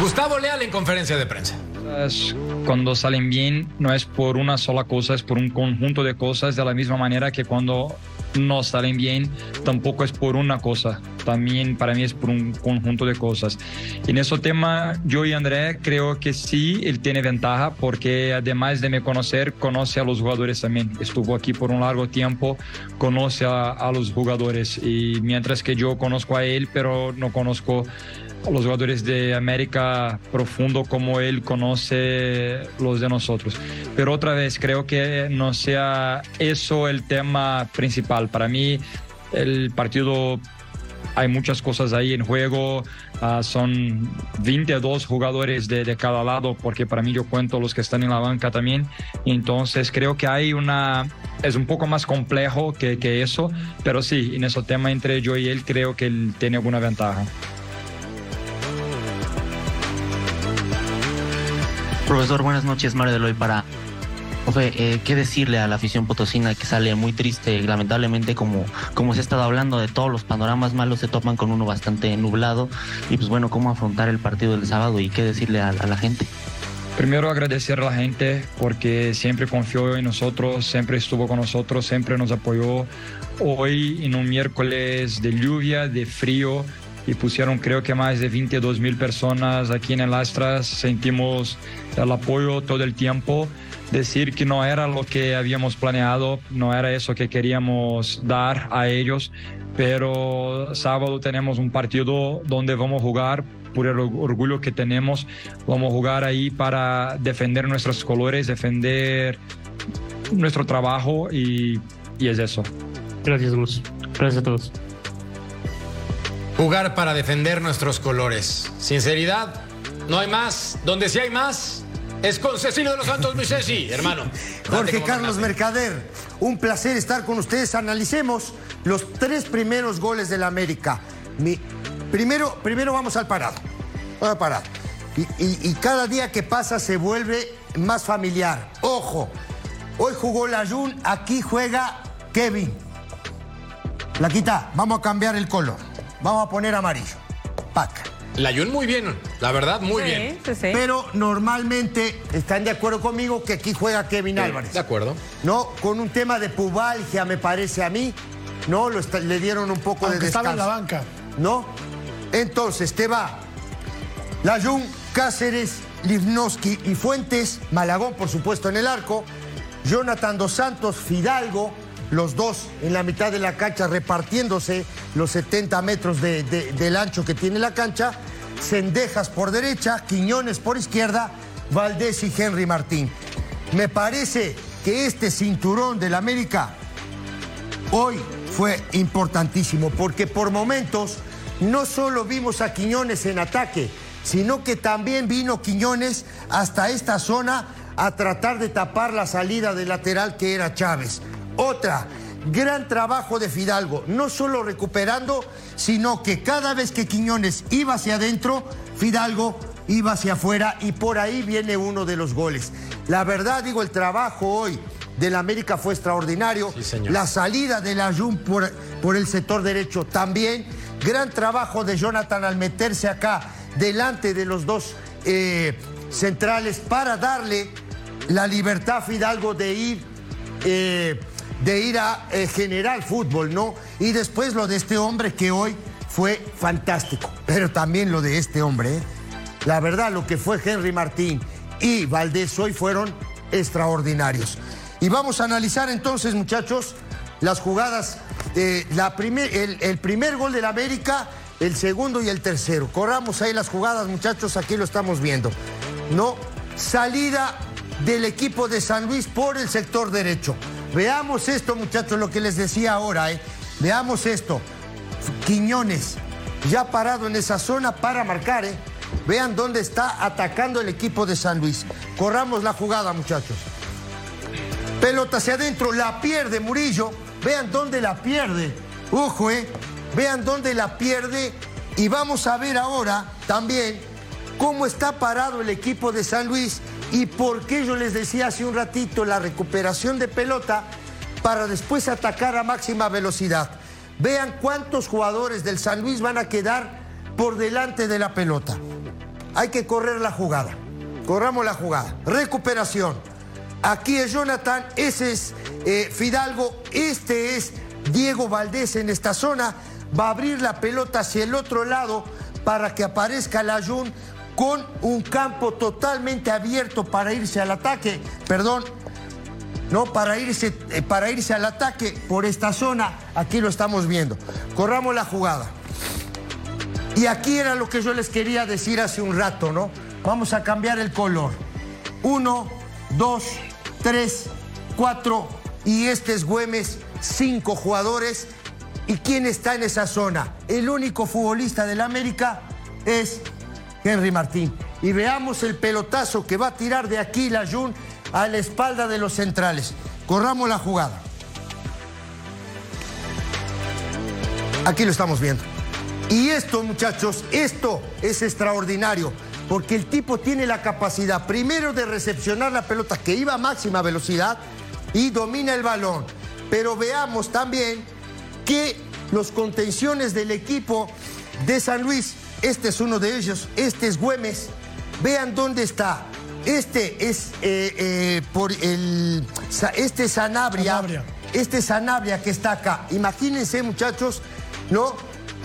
Gustavo Leal en conferencia de prensa. cuando salen bien no es por una sola cosa, es por un conjunto de cosas, de la misma manera que cuando no salen bien tampoco es por una cosa, también para mí es por un conjunto de cosas. En ese tema, yo y André creo que sí, él tiene ventaja porque además de me conocer, conoce a los jugadores también. Estuvo aquí por un largo tiempo, conoce a, a los jugadores y mientras que yo conozco a él, pero no conozco los jugadores de América profundo como él conoce los de nosotros. Pero otra vez, creo que no sea eso el tema principal. Para mí, el partido, hay muchas cosas ahí en juego. ah, son 22 jugadores de, de cada lado, porque para mí yo cuento los que están en la banca también. Entonces, creo que hay una... Es un poco más complejo que, que eso, pero sí, en ese tema entre yo y él creo que él tiene alguna ventaja. Profesor, buenas noches, Mario Deloy para... Profe, eh, ¿qué decirle a la afición potosina que sale muy triste? Lamentablemente, como, como se ha estado hablando de todos los panoramas malos, se topan con uno bastante nublado. Y pues bueno, ¿cómo afrontar el partido del sábado y qué decirle a, a la gente? Primero agradecer a la gente porque siempre confió en nosotros, siempre estuvo con nosotros, siempre nos apoyó. Hoy en un miércoles de lluvia, de frío, y pusieron creo que más de 22 mil personas aquí en el Astras. Sentimos el apoyo todo el tiempo. Decir que no era lo que habíamos planeado, no era eso que queríamos dar a ellos, pero sábado tenemos un partido donde vamos a jugar por el orgullo que tenemos, vamos a jugar ahí para defender nuestros colores, defender nuestro trabajo y, y es eso. Gracias, Gus. Gracias a todos. Jugar para defender nuestros colores. Sinceridad, no hay más. Donde sí hay más es con Cecilio de los Santos, mi Ceci, hermano. Jorge Carlos Mercader, un placer estar con ustedes. Analicemos los tres primeros goles del América. Mi- primero, primero vamos al parado. Vamos al parado. Y, y- y cada día que pasa se vuelve más familiar. Ojo, hoy jugó la Jun, aquí juega Kevin. La quita, vamos a cambiar el color. Vamos a poner amarillo. Paca. La Jun muy bien, la verdad, muy bien. Pero normalmente están de acuerdo conmigo que aquí juega Kevin Sí, Álvarez. de acuerdo. No, con un tema de pubalgia, me parece a mí. No, Lo está- le dieron un poco Aunque de descanso. estaba en la banca. ¿No? Entonces, te va. Layun, Cáceres, Livnowski y Fuentes, Malagón, por supuesto, en el arco. Jonathan Dos Santos, Fidalgo, los dos en la mitad de la cancha repartiéndose los 70 metros de- de- del ancho que tiene la cancha. Cendejas por derecha, Quiñones por izquierda, Valdés y Henry Martín. Me parece que este cinturón del América hoy fue importantísimo porque por momentos no solo vimos a Quiñones en ataque, sino que también vino Quiñones hasta esta zona a tratar de tapar la salida del lateral que era Chávez. Otra, gran trabajo de Fidalgo, no solo recuperando, sino que cada vez que Quiñones iba hacia adentro, Fidalgo iba hacia afuera y por ahí viene uno de los goles. La verdad, digo, el trabajo hoy del América fue extraordinario. La salida de la Jun por, por el sector derecho también. Gran trabajo de Jonathan al meterse acá delante de los dos eh, centrales para darle la libertad a Fidalgo de ir, eh, de ir a eh, generar fútbol, ¿no? Y después lo de este hombre que hoy fue fantástico. Pero también lo de este hombre, ¿eh? La verdad, lo que fue Henry Martín y Valdés hoy fueron extraordinarios. Y vamos a analizar entonces, muchachos, las jugadas. la primer- el, el primer gol del América, el segundo y el tercero. Corramos ahí las jugadas, muchachos, aquí lo estamos viendo. No, salida del equipo de San Luis por el sector derecho. Veamos esto, muchachos, lo que les decía ahora, ¿eh? Veamos esto. Quiñones, ya parado en esa zona para marcar, ¿eh? Vean dónde está atacando el equipo de San Luis. Corramos la jugada, muchachos. Pelota hacia adentro, la pierde Murillo. Vean dónde la pierde. Ojo, ¿eh? Vean dónde la pierde. Y vamos a ver ahora también cómo está parado el equipo de San Luis y por qué yo les decía hace un ratito la recuperación de pelota para después atacar a máxima velocidad. Vean cuántos jugadores del San Luis van a quedar por delante de la pelota. Hay que correr la jugada. Corramos la jugada. Recuperación. Aquí es Jonathan, ese es eh, Fidalgo, este es Diego Valdés en esta zona. Va a abrir la pelota hacia el otro lado para que aparezca la Jun con un campo totalmente abierto para irse al ataque. Perdón, no, para irse, eh, para irse al ataque por esta zona. Aquí lo estamos viendo. Corramos la jugada. Y aquí era lo que yo les quería decir hace un rato, ¿no? Vamos a cambiar el color. Uno, dos, tres, cuatro. Y este es Güemes, cinco jugadores. ¿Y quién está en esa zona? El único futbolista del América es Henry Martín. Y veamos el pelotazo que va a tirar de aquí la Jun a la espalda de los centrales. Corramos la jugada. Aquí lo estamos viendo. Y esto, muchachos, esto es extraordinario, porque el tipo tiene la capacidad primero de recepcionar la pelota que iba a máxima velocidad y domina el balón. Pero veamos también que los contenciones del equipo de San Luis, este es uno de ellos, este es Güemes, vean dónde está. Este es eh, eh, por el este es Sanabria, este es Sanabria que está acá. Imagínense, muchachos, ¿no?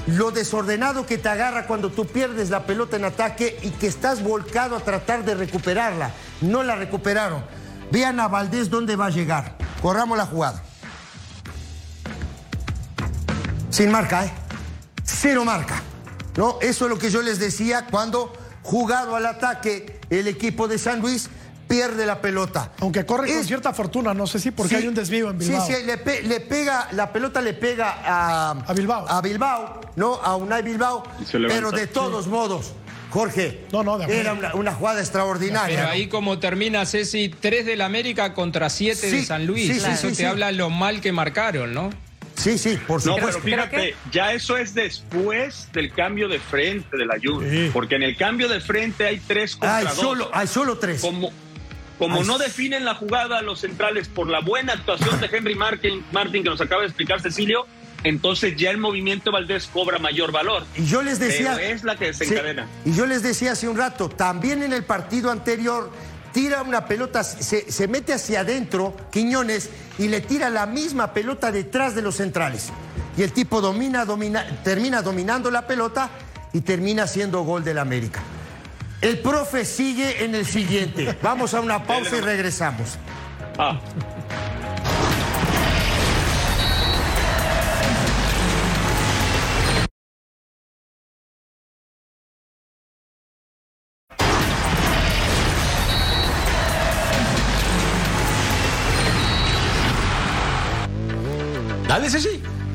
Lo desordenado que te agarra cuando tú pierdes la pelota en ataque y que estás volcado a tratar de recuperarla. No la recuperaron. Vean a Valdés dónde va a llegar. Corramos la jugada. Sin marca, ¿eh? Cero marca. ¿No? Eso es lo que yo les decía cuando jugado al ataque el equipo de San Luis pierde la pelota. Aunque corre con cierta fortuna, no sé si porque Sí, hay un desvío en Bilbao. Sí, sí, le, pe- le pega, la pelota le pega a, a Bilbao. A Bilbao, ¿no? A Unai Bilbao. Pero de todos modos, Jorge, era una, una jugada extraordinaria. Pero ¿no? ahí como termina Ceci, 3 del América contra 7 de San Luis. sí, sí, Eso sí, te sí. habla lo mal que marcaron, ¿no? Sí, sí, por No, supuesto. pero fíjate, ya eso es después del cambio de frente de la Juve. Porque en el cambio de frente hay tres contra Hay dos. solo, hay solo tres. Como, como no definen la jugada los centrales por la buena actuación de Henry Martin, Martin que nos acaba de explicar Cecilio, entonces ya el movimiento Valdés cobra mayor valor. Y yo les decía. Pero es la que se Sí, encadena. y yo les decía hace un rato, también en el partido anterior tira una pelota, se, se mete hacia adentro, Quiñones, y le tira la misma pelota detrás de los centrales. Y el tipo domina, domina, termina dominando la pelota y termina haciendo gol del América. El profe sigue en el siguiente. Vamos a una pausa y regresamos. Ah.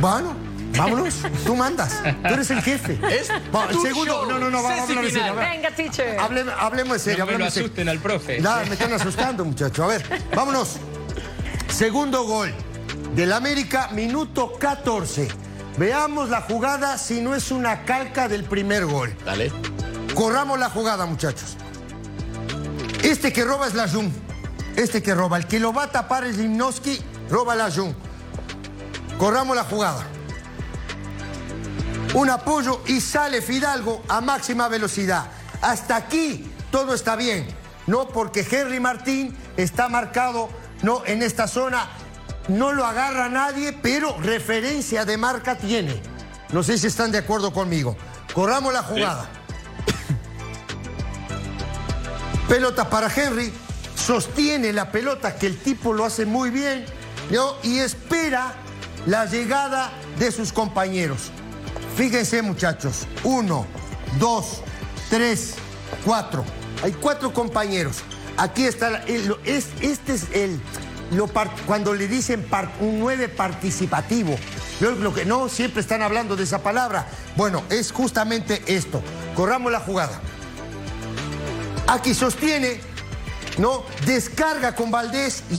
Bueno, vámonos. Tú mandas. Tú eres el jefe. Es Va, el tu segundo. show. No, no, no, vamos a hablar serio. Venga, teacher. Hable- hablemos en serio. No me lo asusten al profe. Ya, me están asustando, muchachos. A ver, vámonos. Segundo gol del América, minuto 14. Veamos la jugada si no es una calca del primer gol. Dale. Corramos la jugada, muchachos. Este que roba es la Jun. Este que roba. El que lo va a tapar es Limnowski, roba la Jun. Corramos la jugada. Un apoyo y sale Fidalgo a máxima velocidad. Hasta aquí todo está bien. No porque Henry Martín está marcado no en esta zona. No lo agarra nadie, pero referencia de marca tiene. No sé si están de acuerdo conmigo. Corramos la jugada. Pelota para Henry. Sostiene la pelota que el tipo lo hace muy bien. ¿no? Y espera la llegada de sus compañeros. Fíjense muchachos. Uno, dos, tres, cuatro. Hay cuatro compañeros. Aquí está. el- es- este es el. cuando le dicen un nueve participativo. Lo, lo que no siempre están hablando de esa palabra. Bueno, es justamente esto. Corramos la jugada. Aquí sostiene, ¿no? Descarga con Valdés y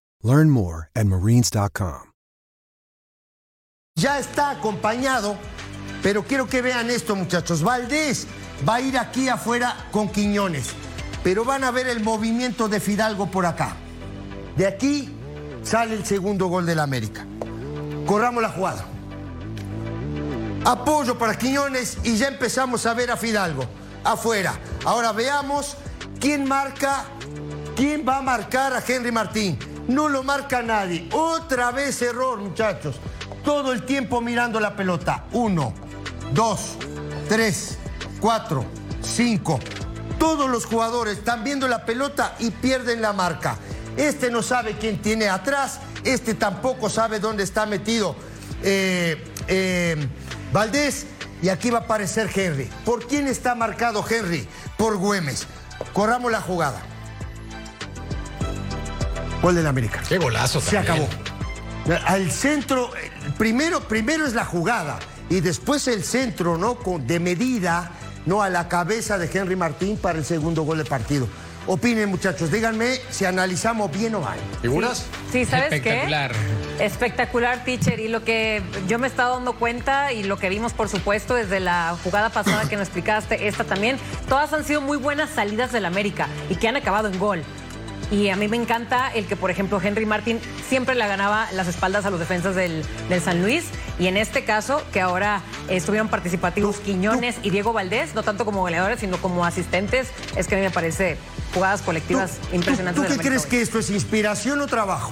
Learn more at marines.com. ya está acompañado, pero quiero que vean esto, muchachos. Valdés va a ir aquí afuera con Quiñones, pero van a ver el movimiento de Fidalgo por acá. De aquí sale el segundo gol del América. Corramos la jugada. Apoyo para Quiñones y ya empezamos a ver a Fidalgo afuera. Ahora veamos quién marca, quién va a marcar a Henry Martín. No lo marca nadie. Otra vez error, muchachos. Todo el tiempo mirando la pelota. Uno, dos, tres, cuatro, cinco. Todos los jugadores están viendo la pelota y pierden la marca. Este no sabe quién tiene atrás. Este tampoco sabe dónde está metido eh, eh, Valdés. Y aquí va a aparecer Henry. ¿Por quién está marcado Henry? Por Güemes. Corramos la jugada. Gol del América. Qué golazo Se también. acabó. Al centro, primero, primero es la jugada y después el centro, ¿no? Con, de medida, ¿no? A la cabeza de Henry Martín para el segundo gol del partido. Opinen, muchachos, díganme si analizamos bien o mal. ¿Figuras? Sí, ¿sabes Espectacular. qué? Espectacular, teacher. Y lo que yo me he estado dando cuenta y lo que vimos, por supuesto, desde la jugada pasada que nos explicaste, esta también, todas han sido muy buenas salidas del América y que han acabado en gol. Y a mí me encanta el que, por ejemplo, Henry Martín siempre le ganaba las espaldas a los defensas del, del San Luis. Y en este caso, que ahora estuvieron participativos Quiñones y Diego Valdés, no tanto como goleadores, sino como asistentes, es que a mí me parece jugadas colectivas impresionantes. ¿Tú del qué América crees hoy. que esto es inspiración o trabajo?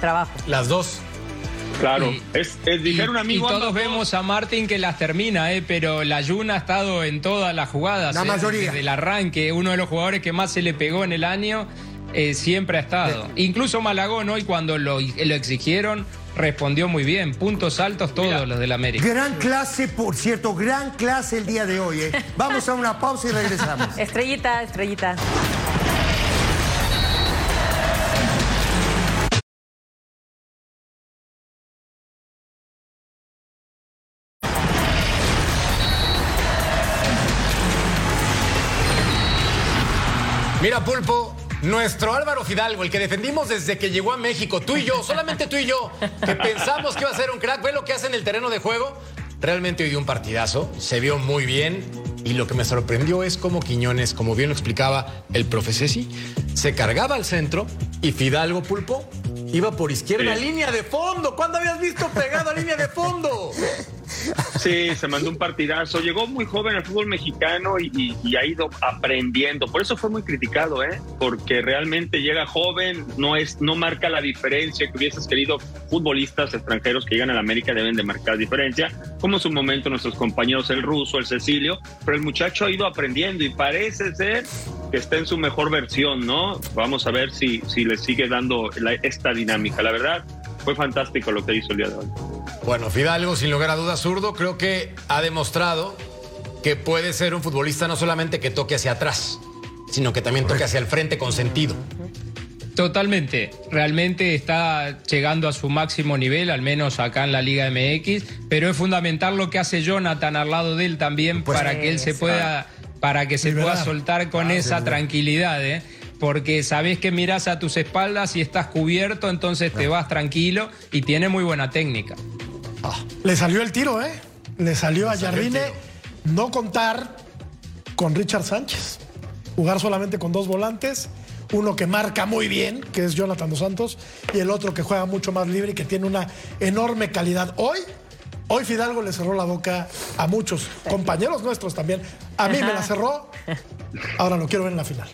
Trabajo. Las dos. Claro, Y- es, es dijeron un amigo. y todos ambos vemos a Martín que las termina, eh, pero la Yuna ha estado en todas las jugadas. La eh, mayoría. Desde el arranque, uno de los jugadores que más se le pegó en el año, eh, siempre ha estado. Incluso Malagón hoy cuando lo, lo exigieron, respondió muy bien. Puntos altos todos los del América. Gran clase, por cierto, gran clase el día de hoy. ¿eh? Vamos a una pausa y regresamos. Estrellita, estrellita. Nuestro Álvaro Fidalgo, el que defendimos desde que llegó a México, tú y yo, solamente tú y yo, que pensamos que iba a ser un crack, ve lo que hace en el terreno de juego. Realmente hoy dio un partidazo, se vio muy bien. Y lo que me sorprendió es cómo Quiñones, como bien lo explicaba el profe Ceci, se cargaba al centro y Fidalgo Pulpo iba por izquierda, Sí. línea de fondo. ¿Cuándo habías visto pegado a línea de fondo? Sí, se mandó un partidazo. Llegó muy joven al fútbol mexicano y, ha ido aprendiendo. Por eso fue muy criticado, ¿eh? Porque realmente llega joven, no es, no marca la diferencia que hubieses querido. Futbolistas extranjeros que llegan a la América deben de marcar diferencia, como en su momento nuestros compañeros el ruso, el Cecilio. Pero el muchacho ha ido aprendiendo y parece ser que está en su mejor versión, ¿no? Vamos a ver si, si le sigue dando esta dinámica. La verdad, fue fantástico lo que hizo el día de hoy. Bueno, Fidalgo, sin lugar a dudas, zurdo, creo que ha demostrado que puede ser un futbolista no solamente que toque hacia atrás, sino que también toque hacia el frente con sentido. Totalmente, realmente está llegando a su máximo nivel, al menos acá en la Liga MX, pero es fundamental lo que hace Jonathan al lado de él también para que él se pueda, para que se Liberar. pueda soltar con Ah, esa sí, tranquilidad, ¿eh? porque sabes que miras a tus espaldas y estás cubierto, entonces te vas tranquilo y tiene muy buena técnica. Le salió el tiro, ¿eh? Le salió a Jardine no contar con Richard Sánchez. Jugar solamente con dos volantes. Uno que marca muy bien, que es Jonathan Dos Santos, y el otro que juega mucho más libre y que tiene una enorme calidad. Hoy, hoy Fidalgo le cerró la boca a muchos compañeros nuestros también. A mí me la cerró. Ahora lo quiero ver en la final.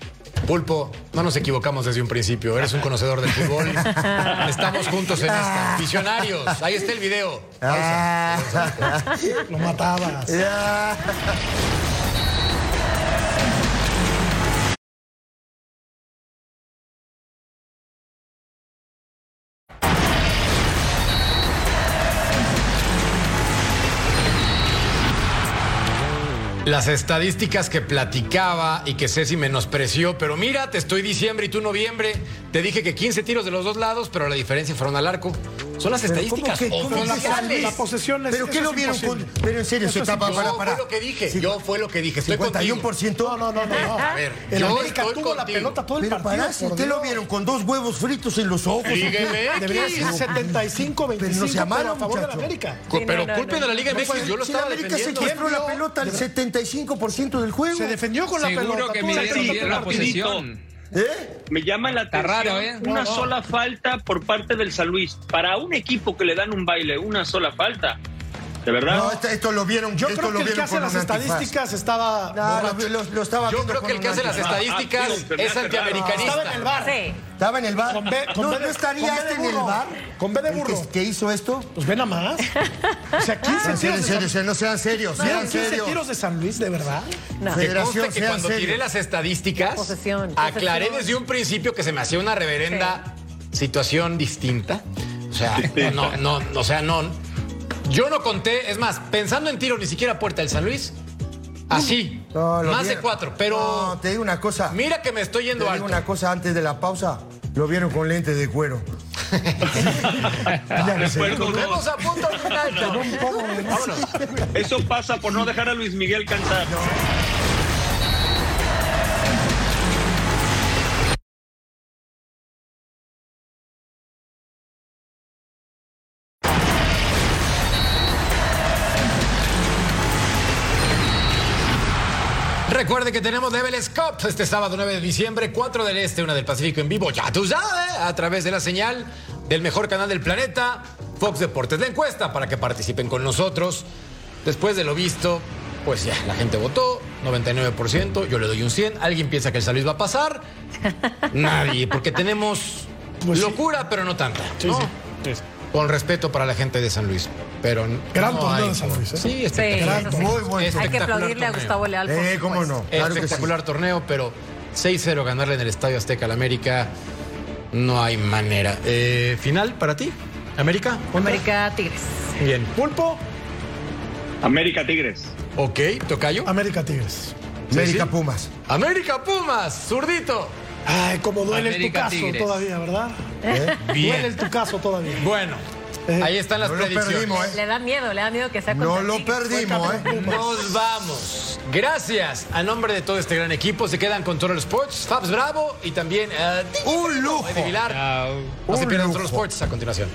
Pulpo, no nos equivocamos desde un principio. Eres un conocedor del fútbol. Estamos juntos en esta. Visionarios. Ahí está el video. Lo matabas. Las estadísticas que platicaba y que Ceci menospreció, pero mira, te estoy diciembre y tú noviembre. Te dije que 15 tiros de los dos lados, pero la diferencia fueron al arco. Son las estadísticas ¿cómo que- cómo que la- oficiales. La posesión es. ¿Pero qué lo vieron con.? Pero en serio, Eso se tapa Yo para, para. fue lo que dije. Sí. Yo fue lo que dije. Estoy contigo. 51%. No, no, no, no. no. A ver, el yo América tuvo la contigo. pelota todo el Pero partido. usted lo vieron con dos huevos fritos en los ojos. MX. Debería ser 75, 25 Pero no se amaron, a favor de la. América. Sí, pero no, culpen no. a la Liga MX. Yo lo si la estaba América defendiendo. secuestró la pelota al 75% del juego. Se defendió con la Seguro pelota. que tuvo la midieron la posesión. ¿Eh? Me llama la Está atención raro, ¿eh? una No, no. sola falta por parte del San Luis. Para un equipo que le dan un baile, una sola falta. De verdad. No, esto, esto lo vieron. Yo esto creo lo que el que hace las estadísticas estaba. No, lo, lo- lo estaba Yo creo que el que hace las estadísticas Ah, es antiamericanista. Estaba en el bar. Sí. Estaba en el bar. Con B- con no, B de- no estaría con B de este en el bar. Con B de ¿El que- burro. que hizo esto? Pues ven a más. O sea, 15 En serio, tiros. serio, San- no sean serios, ¿Vieron sean 15 serios. tiros de San Luis, de verdad. No. Que Federación, que cuando tiré las estadísticas, Posesión, aclaré desde un principio que se me hacía una reverenda situación distinta. O sea, no, no, o sea, no. Yo no conté, es más, pensando en tiro ni siquiera puerta del San Luis, así, No, lo más de cuaro, pero No, te digo una cosa. mira que me estoy Te yendo digo alto. una cosa antes de la pausa. Lo vieron con lentes de cuero. A punto final. Eso pasa por no dejar a Luis Miguel cantar. Recuerde que tenemos Level Cup este sábado 9 de diciembre, 4 del Este, 1 del Pacífico en vivo, ya tú sabes, a través de la señal del mejor canal del planeta, Fox Deportes. La encuesta para que participen con nosotros. Después de lo visto, pues ya, la gente votó, 99%, yo le doy un 100. ¿Alguien piensa que el San Luis va a pasar? Nadie, porque tenemos Pues sí. locura, pero no tanta. Sí, ¿no? sí. Sí, sí. Con respeto para la gente de San Luis, pero Gran no torneo hay de San Luis, ¿eh? Sí, espectacular. sí. Muy buen Hay que aplaudirle a. Gustavo Leal. por Eh, cómo no. Claro que sí. Espectacular torneo, pero 6-0 ganarle en el Estadio Azteca al América, no hay manera. Eh, ¿Final para ti? ¿América? América Tigres. Bien. Pulpo, América Tigres. Ok, Tocayo. América Tigres. América sí. Pumas. América Pumas, zurdito. Ay, como duele el tu América caso Tigres. todavía, ¿verdad? Bien. Duele el tu caso todavía. Bueno, Ahí están las No lo predicciones. perdimos, ¿eh? Le da miedo, le da miedo que sea No lo Tigres. perdimos, ¿eh? Nos vamos. Gracias. A nombre de todo este gran equipo, se quedan con Toro Sports, Fabs Bravo y también eh, Un lujo. Vilar. No se Un pierdan lujo. Toro Sports a continuación.